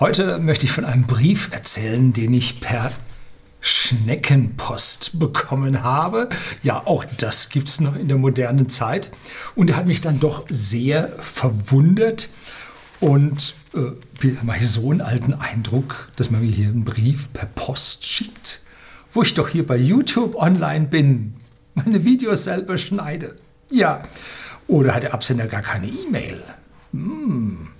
Heute möchte ich von einem Brief erzählen, den ich per Schneckenpost bekommen habe. Ja, auch das gibt es noch in der modernen Zeit. Und er hat mich dann doch sehr verwundert. Und äh, mache ich so einen alten Eindruck, dass man mir hier einen Brief per Post schickt, wo ich doch hier bei YouTube online bin, meine Videos selber schneide. Ja, oder hat der Absender gar keine E-Mail? Hm.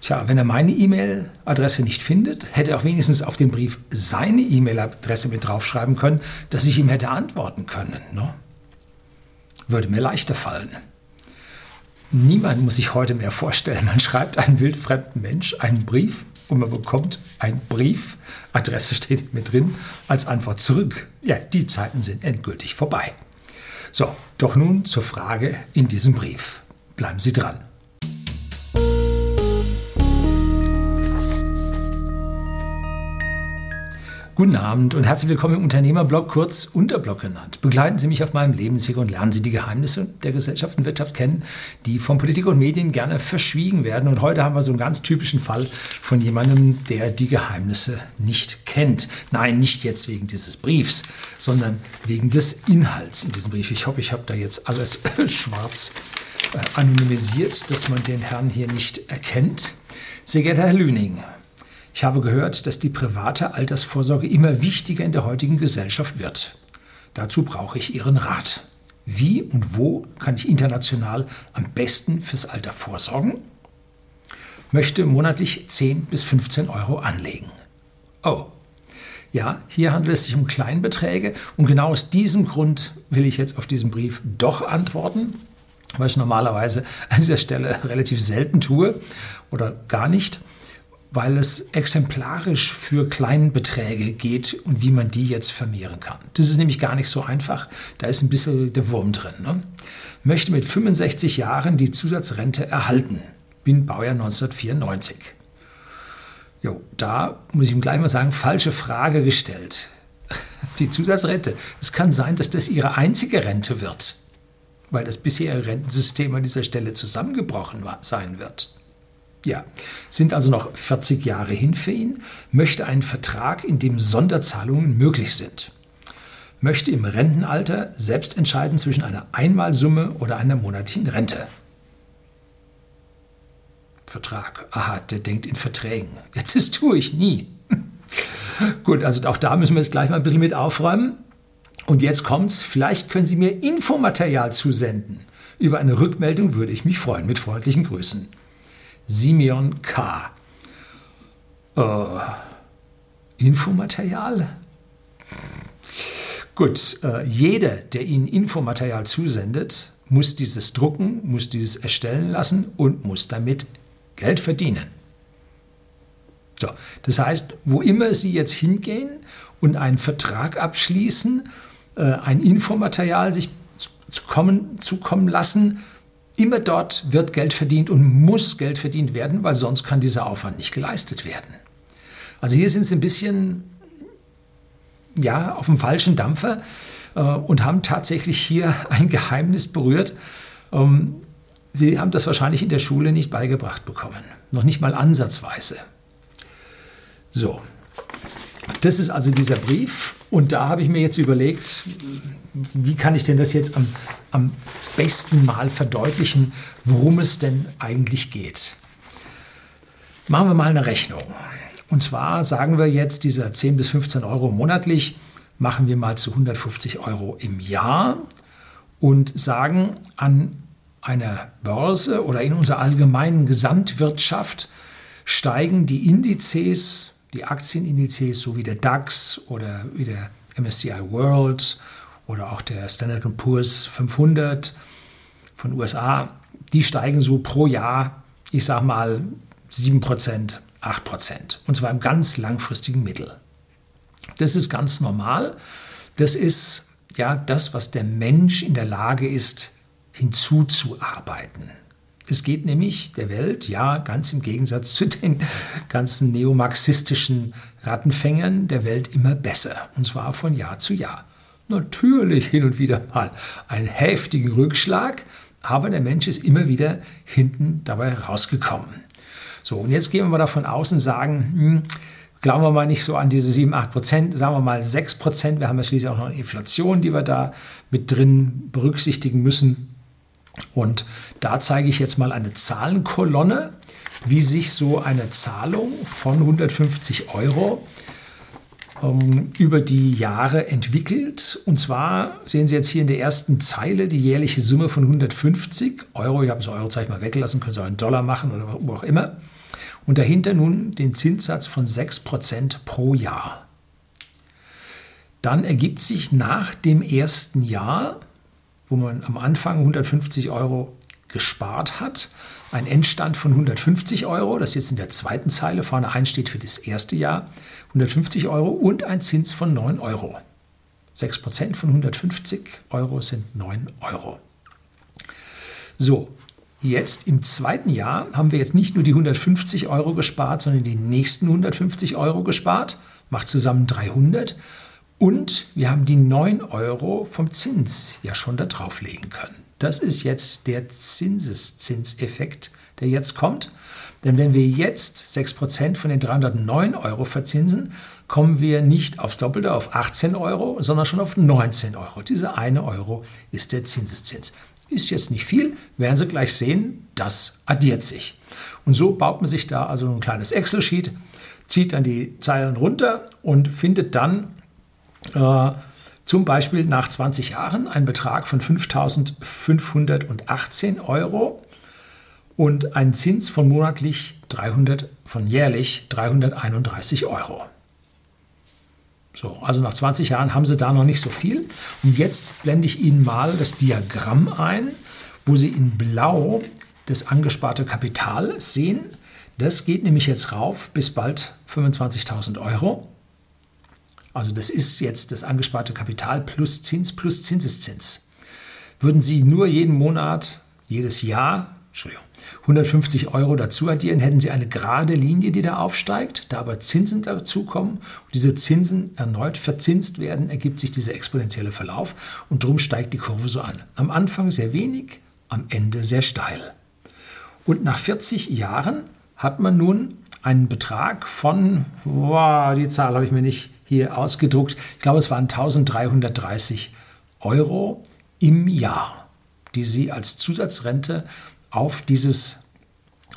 Tja, wenn er meine E-Mail-Adresse nicht findet, hätte er auch wenigstens auf den Brief seine E-Mail-Adresse mit draufschreiben können, dass ich ihm hätte antworten können. Ne? Würde mir leichter fallen. Niemand muss sich heute mehr vorstellen, man schreibt einem wildfremden Mensch einen Brief und man bekommt einen Brief, Adresse steht mit drin, als Antwort zurück. Ja, die Zeiten sind endgültig vorbei. So, doch nun zur Frage in diesem Brief. Bleiben Sie dran. Guten Abend und herzlich willkommen im Unternehmerblog, kurz Unterblog genannt. Begleiten Sie mich auf meinem Lebensweg und lernen Sie die Geheimnisse der Gesellschaft und Wirtschaft kennen, die von Politik und Medien gerne verschwiegen werden. Und heute haben wir so einen ganz typischen Fall von jemandem, der die Geheimnisse nicht kennt. Nein, nicht jetzt wegen dieses Briefs, sondern wegen des Inhalts in diesem Brief. Ich hoffe, ich habe da jetzt alles schwarz äh, anonymisiert, dass man den Herrn hier nicht erkennt. Sehr geehrter Herr Lüning, ich habe gehört, dass die private Altersvorsorge immer wichtiger in der heutigen Gesellschaft wird. Dazu brauche ich Ihren Rat. Wie und wo kann ich international am besten fürs Alter vorsorgen? Möchte monatlich 10 bis 15 Euro anlegen. Oh, ja, hier handelt es sich um Kleinbeträge und genau aus diesem Grund will ich jetzt auf diesen Brief doch antworten, was ich normalerweise an dieser Stelle relativ selten tue oder gar nicht weil es exemplarisch für Kleinbeträge geht und wie man die jetzt vermehren kann. Das ist nämlich gar nicht so einfach. Da ist ein bisschen der Wurm drin. Ne? Möchte mit 65 Jahren die Zusatzrente erhalten. Bin Baujahr 1994. Jo, da muss ich ihm gleich mal sagen, falsche Frage gestellt. Die Zusatzrente. Es kann sein, dass das Ihre einzige Rente wird, weil das bisherige Rentensystem an dieser Stelle zusammengebrochen sein wird. Ja, sind also noch 40 Jahre hin für ihn, möchte einen Vertrag, in dem Sonderzahlungen möglich sind. Möchte im Rentenalter selbst entscheiden zwischen einer Einmalsumme oder einer monatlichen Rente. Vertrag. Aha, der denkt in Verträgen. Ja, das tue ich nie. Gut, also auch da müssen wir jetzt gleich mal ein bisschen mit aufräumen. Und jetzt kommt's. Vielleicht können Sie mir Infomaterial zusenden. Über eine Rückmeldung würde ich mich freuen. Mit freundlichen Grüßen. Simeon K. Äh, Infomaterial? Gut, äh, jeder, der Ihnen Infomaterial zusendet, muss dieses drucken, muss dieses erstellen lassen und muss damit Geld verdienen. So, das heißt, wo immer Sie jetzt hingehen und einen Vertrag abschließen, äh, ein Infomaterial sich zukommen, zukommen lassen, Immer dort wird Geld verdient und muss Geld verdient werden, weil sonst kann dieser Aufwand nicht geleistet werden. Also hier sind sie ein bisschen ja, auf dem falschen Dampfer äh, und haben tatsächlich hier ein Geheimnis berührt. Ähm, sie haben das wahrscheinlich in der Schule nicht beigebracht bekommen. Noch nicht mal ansatzweise. So, das ist also dieser Brief. Und da habe ich mir jetzt überlegt, wie kann ich denn das jetzt am, am besten mal verdeutlichen, worum es denn eigentlich geht. Machen wir mal eine Rechnung. Und zwar sagen wir jetzt, dieser 10 bis 15 Euro monatlich machen wir mal zu 150 Euro im Jahr und sagen, an einer Börse oder in unserer allgemeinen Gesamtwirtschaft steigen die Indizes, die Aktienindizes, so wie der DAX oder wie der MSCI World oder auch der Standard Poor's 500 von USA, die steigen so pro Jahr, ich sag mal 7%, 8%. Und zwar im ganz langfristigen Mittel. Das ist ganz normal. Das ist ja das, was der Mensch in der Lage ist, hinzuzuarbeiten. Es geht nämlich der Welt, ja, ganz im Gegensatz zu den ganzen neomarxistischen Rattenfängern, der Welt immer besser. Und zwar von Jahr zu Jahr natürlich hin und wieder mal einen heftigen Rückschlag, aber der Mensch ist immer wieder hinten dabei rausgekommen. So, und jetzt gehen wir mal davon aus und sagen, hm, glauben wir mal nicht so an diese 7, 8 Prozent, sagen wir mal 6 Prozent. Wir haben ja schließlich auch noch eine Inflation, die wir da mit drin berücksichtigen müssen. Und da zeige ich jetzt mal eine Zahlenkolonne, wie sich so eine Zahlung von 150 Euro ähm, über die Jahre entwickelt. Und zwar sehen Sie jetzt hier in der ersten Zeile die jährliche Summe von 150 Euro. Ich habe das Eurozeichen mal weggelassen, können Sie auch in Dollar machen oder wo auch immer. Und dahinter nun den Zinssatz von 6% pro Jahr. Dann ergibt sich nach dem ersten Jahr, wo man am Anfang 150 Euro gespart hat, ein Endstand von 150 Euro, das jetzt in der zweiten Zeile vorne einsteht für das erste Jahr, 150 Euro und ein Zins von 9 Euro. 6% von 150 Euro sind 9 Euro. So, jetzt im zweiten Jahr haben wir jetzt nicht nur die 150 Euro gespart, sondern die nächsten 150 Euro gespart, macht zusammen 300. Und wir haben die 9 Euro vom Zins ja schon da drauflegen können. Das ist jetzt der Zinseszinseffekt, der jetzt kommt. Denn wenn wir jetzt 6% von den 309 Euro verzinsen, kommen wir nicht aufs Doppelte, auf 18 Euro, sondern schon auf 19 Euro. Diese eine Euro ist der Zinseszins. Ist jetzt nicht viel, werden Sie gleich sehen, das addiert sich. Und so baut man sich da also ein kleines Excel-Sheet, zieht dann die Zeilen runter und findet dann äh, zum Beispiel nach 20 Jahren einen Betrag von 5.518 Euro und einen Zins von monatlich 300, von jährlich 331 Euro. So, also nach 20 Jahren haben Sie da noch nicht so viel. Und jetzt blende ich Ihnen mal das Diagramm ein, wo Sie in Blau das angesparte Kapital sehen. Das geht nämlich jetzt rauf bis bald 25.000 Euro. Also das ist jetzt das angesparte Kapital plus Zins plus Zinseszins. Würden Sie nur jeden Monat, jedes Jahr, Entschuldigung, 150 Euro dazu addieren, hätten Sie eine gerade Linie, die da aufsteigt. Da aber Zinsen dazukommen und diese Zinsen erneut verzinst werden, ergibt sich dieser exponentielle Verlauf und darum steigt die Kurve so an. Am Anfang sehr wenig, am Ende sehr steil. Und nach 40 Jahren hat man nun einen Betrag von, wow, die Zahl habe ich mir nicht hier ausgedruckt, ich glaube es waren 1330 Euro im Jahr, die Sie als Zusatzrente auf dieses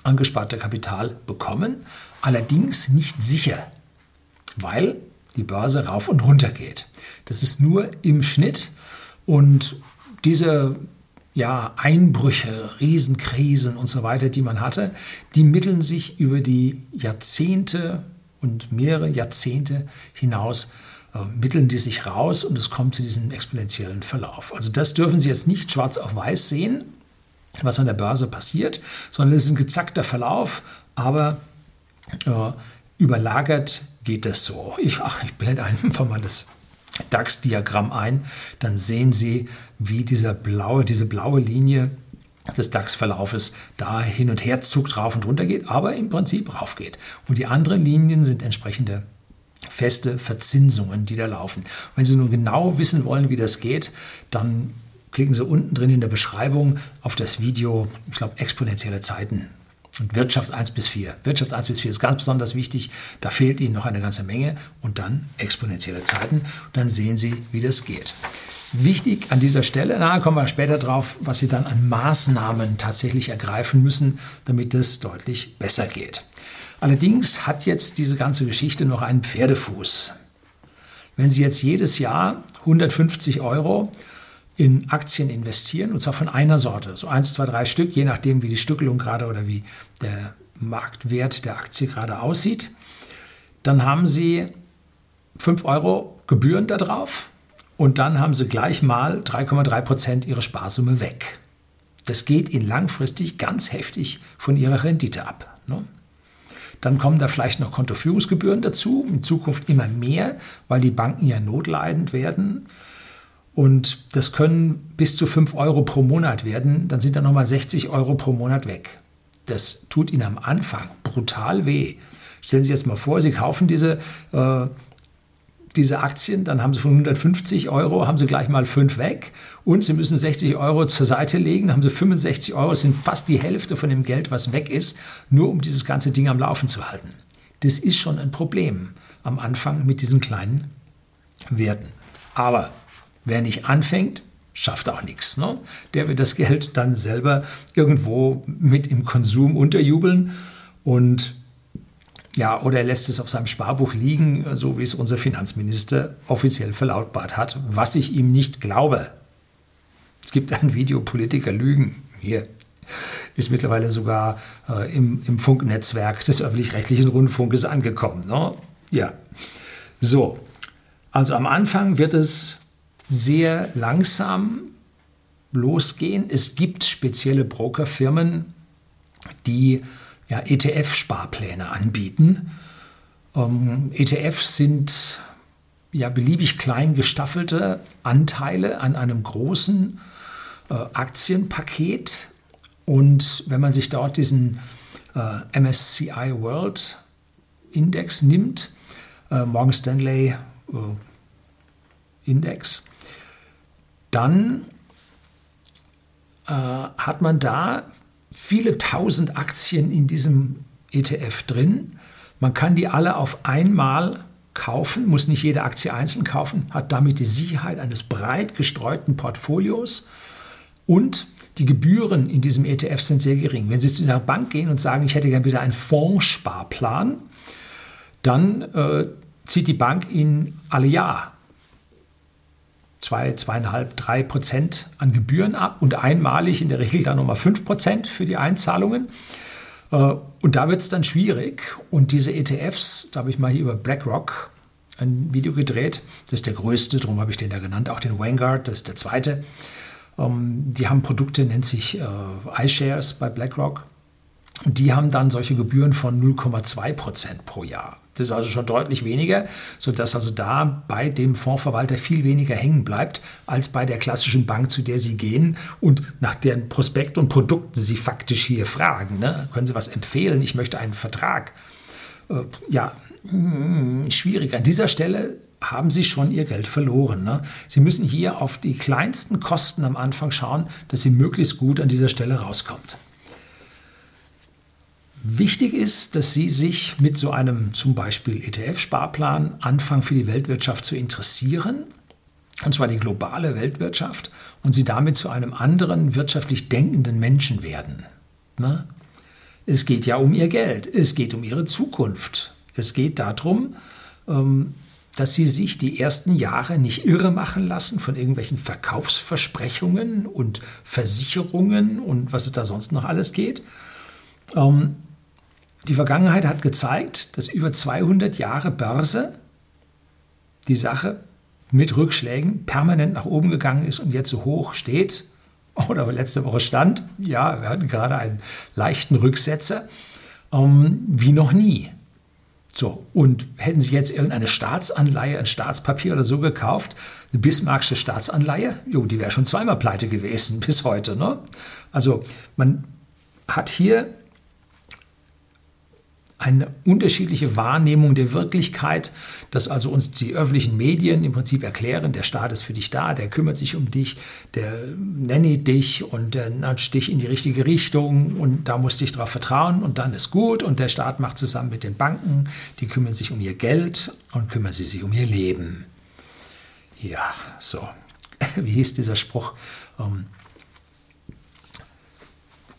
angesparte Kapital bekommen, allerdings nicht sicher, weil die Börse rauf und runter geht. Das ist nur im Schnitt. Und diese ja, Einbrüche, Riesenkrisen und so weiter, die man hatte, die mitteln sich über die Jahrzehnte und mehrere Jahrzehnte hinaus, äh, mitteln die sich raus und es kommt zu diesem exponentiellen Verlauf. Also das dürfen Sie jetzt nicht schwarz auf weiß sehen, was an der Börse passiert, sondern es ist ein gezackter Verlauf, aber äh, überlagert geht das so. Ich, ach, ich blende einfach mal das DAX-Diagramm ein, dann sehen Sie, wie dieser blaue, diese blaue Linie des DAX-Verlaufes da hin und her zuckt, rauf und runter geht, aber im Prinzip rauf geht. Und die anderen Linien sind entsprechende feste Verzinsungen, die da laufen. Wenn Sie nun genau wissen wollen, wie das geht, dann klicken Sie unten drin in der Beschreibung auf das Video, ich glaube, exponentielle Zeiten und Wirtschaft 1 bis 4. Wirtschaft 1 bis 4 ist ganz besonders wichtig. Da fehlt Ihnen noch eine ganze Menge. Und dann exponentielle Zeiten. Dann sehen Sie, wie das geht. Wichtig an dieser Stelle, na, kommen wir später drauf, was Sie dann an Maßnahmen tatsächlich ergreifen müssen, damit es deutlich besser geht. Allerdings hat jetzt diese ganze Geschichte noch einen Pferdefuß. Wenn Sie jetzt jedes Jahr 150 Euro in Aktien investieren, und zwar von einer Sorte, so eins, zwei, drei Stück, je nachdem, wie die Stückelung gerade oder wie der Marktwert der Aktie gerade aussieht, dann haben Sie 5 Euro Gebühren darauf und dann haben Sie gleich mal 3,3 Prozent Ihrer Sparsumme weg. Das geht Ihnen langfristig ganz heftig von Ihrer Rendite ab. Ne? Dann kommen da vielleicht noch Kontoführungsgebühren dazu, in Zukunft immer mehr, weil die Banken ja notleidend werden. Und das können bis zu 5 Euro pro Monat werden. Dann sind da nochmal 60 Euro pro Monat weg. Das tut Ihnen am Anfang brutal weh. Stellen Sie sich jetzt mal vor, Sie kaufen diese äh, diese Aktien, dann haben sie von 150 Euro, haben sie gleich mal 5 weg und sie müssen 60 Euro zur Seite legen, dann haben sie 65 Euro, sind fast die Hälfte von dem Geld, was weg ist, nur um dieses ganze Ding am Laufen zu halten. Das ist schon ein Problem am Anfang mit diesen kleinen Werten. Aber wer nicht anfängt, schafft auch nichts. Ne? Der wird das Geld dann selber irgendwo mit im Konsum unterjubeln und ja, oder er lässt es auf seinem Sparbuch liegen, so wie es unser Finanzminister offiziell verlautbart hat, was ich ihm nicht glaube. Es gibt ein Video Politiker Lügen. Hier ist mittlerweile sogar äh, im, im Funknetzwerk des öffentlich-rechtlichen Rundfunkes angekommen. Ne? Ja, so. Also am Anfang wird es sehr langsam losgehen. Es gibt spezielle Brokerfirmen, die ja, ETF-Sparpläne anbieten. Ähm, ETFs sind ja beliebig klein gestaffelte Anteile an einem großen äh, Aktienpaket. Und wenn man sich dort diesen äh, MSCI World Index nimmt, äh, Morgan Stanley äh, Index, dann äh, hat man da viele tausend Aktien in diesem ETF drin. Man kann die alle auf einmal kaufen, muss nicht jede Aktie einzeln kaufen, hat damit die Sicherheit eines breit gestreuten Portfolios und die Gebühren in diesem ETF sind sehr gering. Wenn Sie zu einer Bank gehen und sagen, ich hätte gerne wieder einen Fondssparplan, dann äh, zieht die Bank Ihnen alle Jahr zwei, zweieinhalb, drei Prozent an Gebühren ab und einmalig in der Regel dann nochmal fünf Prozent für die Einzahlungen. Äh, und da wird es dann schwierig. Und diese ETFs, da habe ich mal hier über BlackRock ein Video gedreht. Das ist der größte, darum habe ich den da genannt. Auch den Vanguard, das ist der zweite. Ähm, die haben Produkte, nennt sich äh, iShares bei BlackRock. Die haben dann solche Gebühren von 0,2 Prozent pro Jahr. Das ist also schon deutlich weniger, sodass also da bei dem Fondsverwalter viel weniger hängen bleibt, als bei der klassischen Bank, zu der Sie gehen und nach deren Prospekt und Produkten Sie faktisch hier fragen. Ne? Können Sie was empfehlen? Ich möchte einen Vertrag. Äh, ja, mh, hm, schwierig. An dieser Stelle haben Sie schon Ihr Geld verloren. Ne? Sie müssen hier auf die kleinsten Kosten am Anfang schauen, dass Sie möglichst gut an dieser Stelle rauskommt. Wichtig ist, dass Sie sich mit so einem zum Beispiel ETF-Sparplan anfangen für die Weltwirtschaft zu interessieren, und zwar die globale Weltwirtschaft, und Sie damit zu einem anderen wirtschaftlich denkenden Menschen werden. Ne? Es geht ja um Ihr Geld, es geht um Ihre Zukunft. Es geht darum, ähm, dass Sie sich die ersten Jahre nicht irre machen lassen von irgendwelchen Verkaufsversprechungen und Versicherungen und was es da sonst noch alles geht. Die Vergangenheit hat gezeigt, dass über 200 Jahre Börse die Sache mit Rückschlägen permanent nach oben gegangen ist und jetzt so hoch steht oder letzte Woche stand. Ja, wir hatten gerade einen leichten Rücksetzer ähm, wie noch nie. So, und hätten Sie jetzt irgendeine Staatsanleihe, ein Staatspapier oder so gekauft, eine Bismarckische Staatsanleihe, jo, die wäre schon zweimal pleite gewesen bis heute. Ne? Also man hat hier eine unterschiedliche Wahrnehmung der Wirklichkeit, dass also uns die öffentlichen Medien im Prinzip erklären, der Staat ist für dich da, der kümmert sich um dich, der nennt dich und der natscht dich in die richtige Richtung und da musst du dich darauf vertrauen und dann ist gut und der Staat macht zusammen mit den Banken, die kümmern sich um ihr Geld und kümmern sie sich um ihr Leben. Ja, so. Wie hieß dieser Spruch?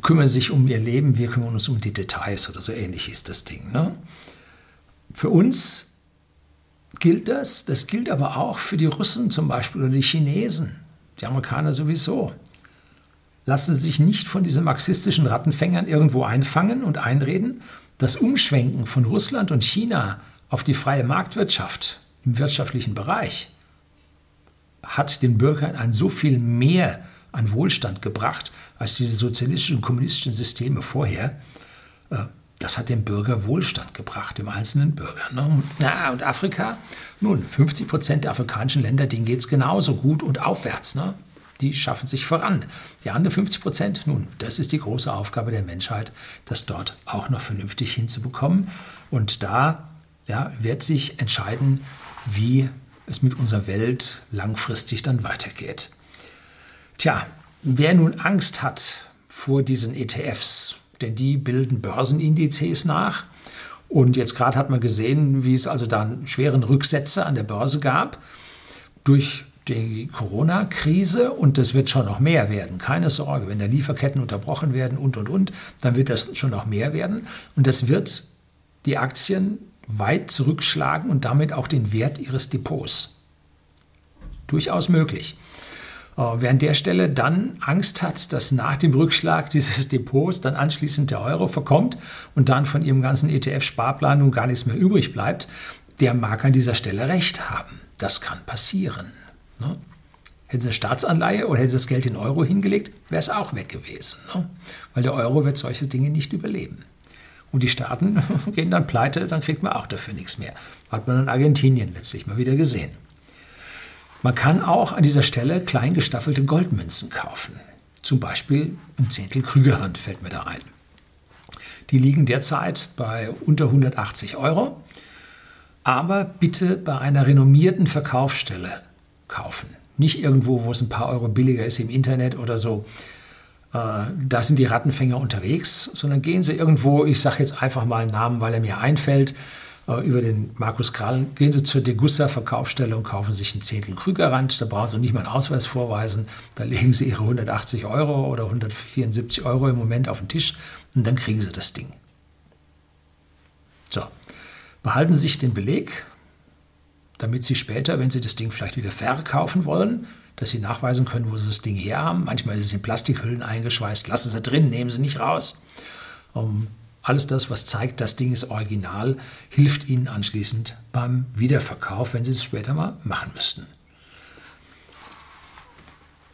Kümmern sich um ihr Leben, wir kümmern uns um die Details oder so ähnlich ist das Ding. Ne? Für uns gilt das, das gilt aber auch für die Russen zum Beispiel oder die Chinesen, die Amerikaner sowieso. Lassen Sie sich nicht von diesen marxistischen Rattenfängern irgendwo einfangen und einreden. Das Umschwenken von Russland und China auf die freie Marktwirtschaft im wirtschaftlichen Bereich hat den Bürgern ein so viel mehr an Wohlstand gebracht als diese sozialistischen und kommunistischen Systeme vorher. Äh, das hat dem Bürger Wohlstand gebracht, dem einzelnen Bürger. Ne? Und Afrika? Nun, 50 Prozent der afrikanischen Länder, denen geht es genauso gut und aufwärts. Ne? Die schaffen sich voran. Die anderen 50 Prozent, nun, das ist die große Aufgabe der Menschheit, das dort auch noch vernünftig hinzubekommen. Und da ja, wird sich entscheiden, wie es mit unserer Welt langfristig dann weitergeht. Tja, wer nun Angst hat vor diesen ETFs, denn die bilden Börsenindizes nach, und jetzt gerade hat man gesehen, wie es also dann schweren Rücksätze an der Börse gab durch die Corona-Krise und das wird schon noch mehr werden. Keine Sorge, wenn da Lieferketten unterbrochen werden und, und, und, dann wird das schon noch mehr werden. Und das wird die Aktien weit zurückschlagen und damit auch den Wert ihres Depots. Durchaus möglich. Äh, wer an der Stelle dann Angst hat, dass nach dem Rückschlag dieses Depots dann anschließend der Euro verkommt und dann von ihrem ganzen ETF-Sparplan nun gar nichts mehr übrig bleibt, der mag an dieser Stelle recht haben. Das kann passieren. Ne? Hätten sie eine Staatsanleihe oder hätten sie das Geld in Euro hingelegt, wäre es auch weg gewesen. Ne? Weil der Euro wird solche Dinge nicht überleben. Und die Staaten gehen dann pleite, dann kriegt man auch dafür nichts mehr. Hat man in Argentinien letztlich mal wieder gesehen. Man kann auch an dieser Stelle klein gestaffelte Goldmünzen kaufen. Zum Beispiel ein Zehntel Krügerrand fällt mir da ein. Die liegen derzeit bei unter 180 Euro. Aber bitte bei einer renommierten Verkaufsstelle kaufen. Nicht irgendwo, wo es ein paar Euro billiger ist im Internet oder so. Äh, da sind die Rattenfänger unterwegs, sondern gehen Sie irgendwo, ich sage jetzt einfach mal einen Namen, weil er mir einfällt, über den Markus Krall, gehen Sie zur Degussa Verkaufsstelle und kaufen sich einen Zehntel Krügerrand. Da brauchen Sie nicht mal einen Ausweis vorweisen. Da legen Sie Ihre 180 Euro oder 174 Euro im Moment auf den Tisch und dann kriegen Sie das Ding. So, behalten Sie sich den Beleg, damit Sie später, wenn Sie das Ding vielleicht wieder verkaufen wollen, dass Sie nachweisen können, wo Sie das Ding her haben. Manchmal ist es in Plastikhüllen eingeschweißt. Lassen Sie drin, nehmen Sie nicht raus. Um, alles das, was zeigt, das Ding ist original, hilft Ihnen anschließend beim Wiederverkauf, wenn Sie es später mal machen müssten.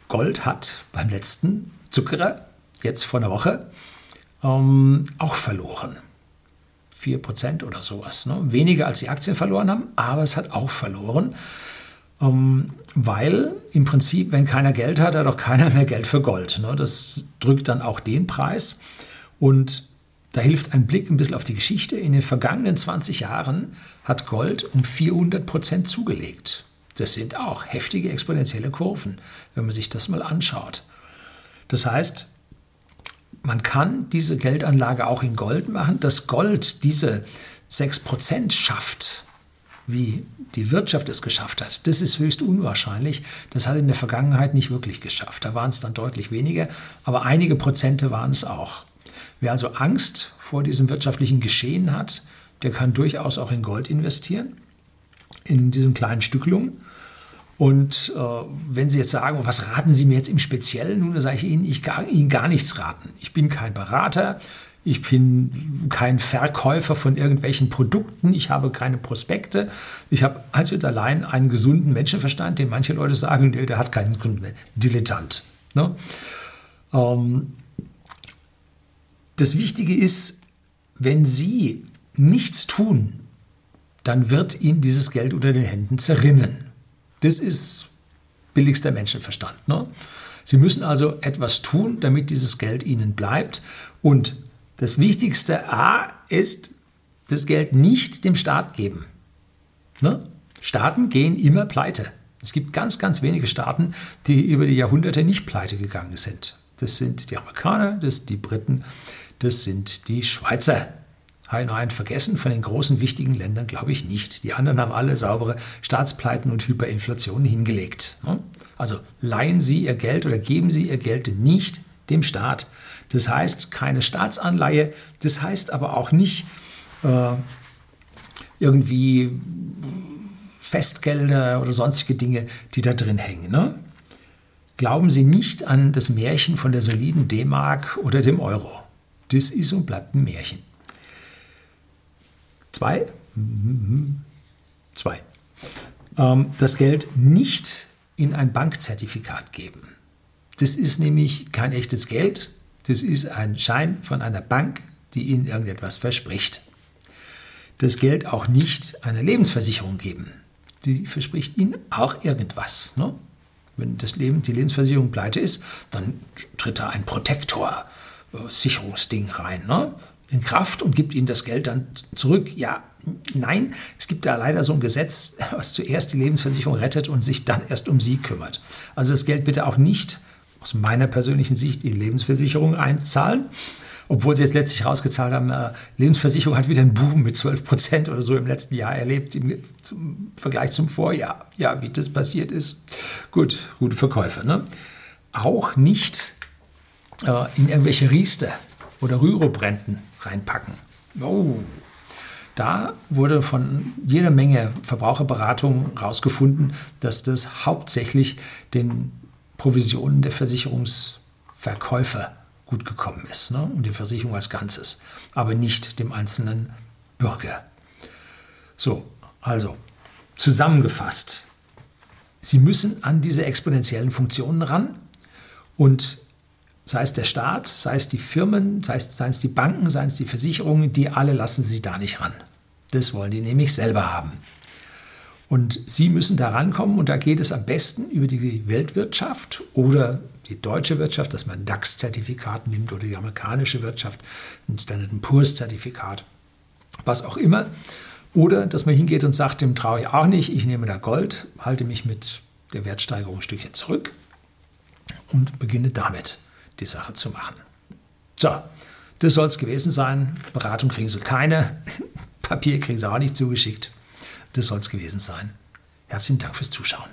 Gold hat beim letzten Zuckerer, jetzt vor einer Woche, ähm, auch verloren. 4% oder sowas. Ne? Weniger als die Aktien verloren haben, aber es hat auch verloren. Ähm, weil im Prinzip, wenn keiner Geld hat, hat auch keiner mehr Geld für Gold. Ne? Das drückt dann auch den Preis. Und da hilft ein Blick ein bisschen auf die Geschichte. In den vergangenen 20 Jahren hat Gold um 400 Prozent zugelegt. Das sind auch heftige exponentielle Kurven, wenn man sich das mal anschaut. Das heißt, man kann diese Geldanlage auch in Gold machen. Dass Gold diese 6% schafft, wie die Wirtschaft es geschafft hat, das ist höchst unwahrscheinlich. Das hat in der Vergangenheit nicht wirklich geschafft. Da waren es dann deutlich weniger, aber einige Prozente waren es auch. Wer also Angst vor diesem wirtschaftlichen Geschehen hat, der kann durchaus auch in Gold investieren, in diesen kleinen Stückelungen. Und äh, wenn Sie jetzt sagen, was raten Sie mir jetzt im Speziellen? Nun, da sage ich Ihnen, ich kann Ihnen gar nichts raten. Ich bin kein Berater, ich bin kein Verkäufer von irgendwelchen Produkten, ich habe keine Prospekte. Ich habe einzig und allein einen gesunden Menschenverstand, den manche Leute sagen, der hat keinen Dilettant. Ne? Ähm, das Wichtige ist, wenn Sie nichts tun, dann wird Ihnen dieses Geld unter den Händen zerrinnen. Das ist billigster Menschenverstand. Ne? Sie müssen also etwas tun, damit dieses Geld Ihnen bleibt. Und das Wichtigste A ist, das Geld nicht dem Staat geben. Ne? Staaten gehen immer pleite. Es gibt ganz, ganz wenige Staaten, die über die Jahrhunderte nicht pleite gegangen sind. Das sind die Amerikaner, das sind die Briten, das sind die Schweizer. Nein, vergessen von den großen wichtigen Ländern glaube ich nicht. Die anderen haben alle saubere Staatspleiten und Hyperinflationen hingelegt. Ne? Also leihen Sie Ihr Geld oder geben Sie Ihr Geld nicht dem Staat. Das heißt keine Staatsanleihe, das heißt aber auch nicht äh, irgendwie Festgelder oder sonstige Dinge, die da drin hängen. Ne? Glauben Sie nicht an das Märchen von der soliden D-Mark oder dem Euro. Das ist und bleibt ein Märchen. Zwei. Zwei. Ähm, das Geld nicht in ein Bankzertifikat geben. Das ist nämlich kein echtes Geld. Das ist ein Schein von einer Bank, die Ihnen irgendetwas verspricht. Das Geld auch nicht einer Lebensversicherung geben. Die verspricht Ihnen auch irgendwas. Ne? Wenn das Leben, die Lebensversicherung pleite ist, dann tritt da ein Protektor Sicherungsding rein. Ne? in Kraft und gibt ihnen das Geld dann zurück. Ja, nein, es gibt da leider so ein Gesetz, was zuerst die Lebensversicherung rettet und sich dann erst um sie kümmert. Also das Geld bitte auch nicht aus meiner persönlichen Sicht in Lebensversicherung einzahlen. Obwohl sie jetzt letztlich rausgezahlt haben, äh, Lebensversicherung hat wieder einen Boom mit 12 Prozent oder so im letzten Jahr erlebt, im, zum Vergleich zum Vorjahr. Ja, wie das passiert ist. Gut, gute Verkäufe. Ne? Auch nicht in irgendwelche Riester oder Rüruprenten reinpacken. Oh, da wurde von jeder Menge Verbraucherberatung herausgefunden, dass das hauptsächlich den Provisionen der Versicherungsverkäufer gut gekommen ist ne? und die Versicherung als Ganzes, aber nicht dem einzelnen Bürger. So, also zusammengefasst, Sie müssen an diese exponentiellen Funktionen ran und sei es der Staat, sei es die Firmen, sei es, seien es die Banken, seien es die Versicherungen, die alle lassen Sie da nicht ran. Das wollen die nämlich selber haben. Und Sie müssen da rankommen und da geht es am besten über die Weltwirtschaft oder die deutsche Wirtschaft, dass man ein DAX-Zertifikat nimmt oder die amerikanische Wirtschaft, ein Standard Poor's-Zertifikat, was auch immer. Oder dass man hingeht und sagt, dem traue ich auch nicht, ich nehme da Gold, halte mich mit der Wertsteigerung ein Stückchen zurück und beginne damit die Sache zu machen. So, das soll es gewesen sein. Beratung kriegen Sie keine, Papier kriegen Sie auch nicht zugeschickt. Das soll es gewesen sein. Herzlichen Dank fürs Zuschauen.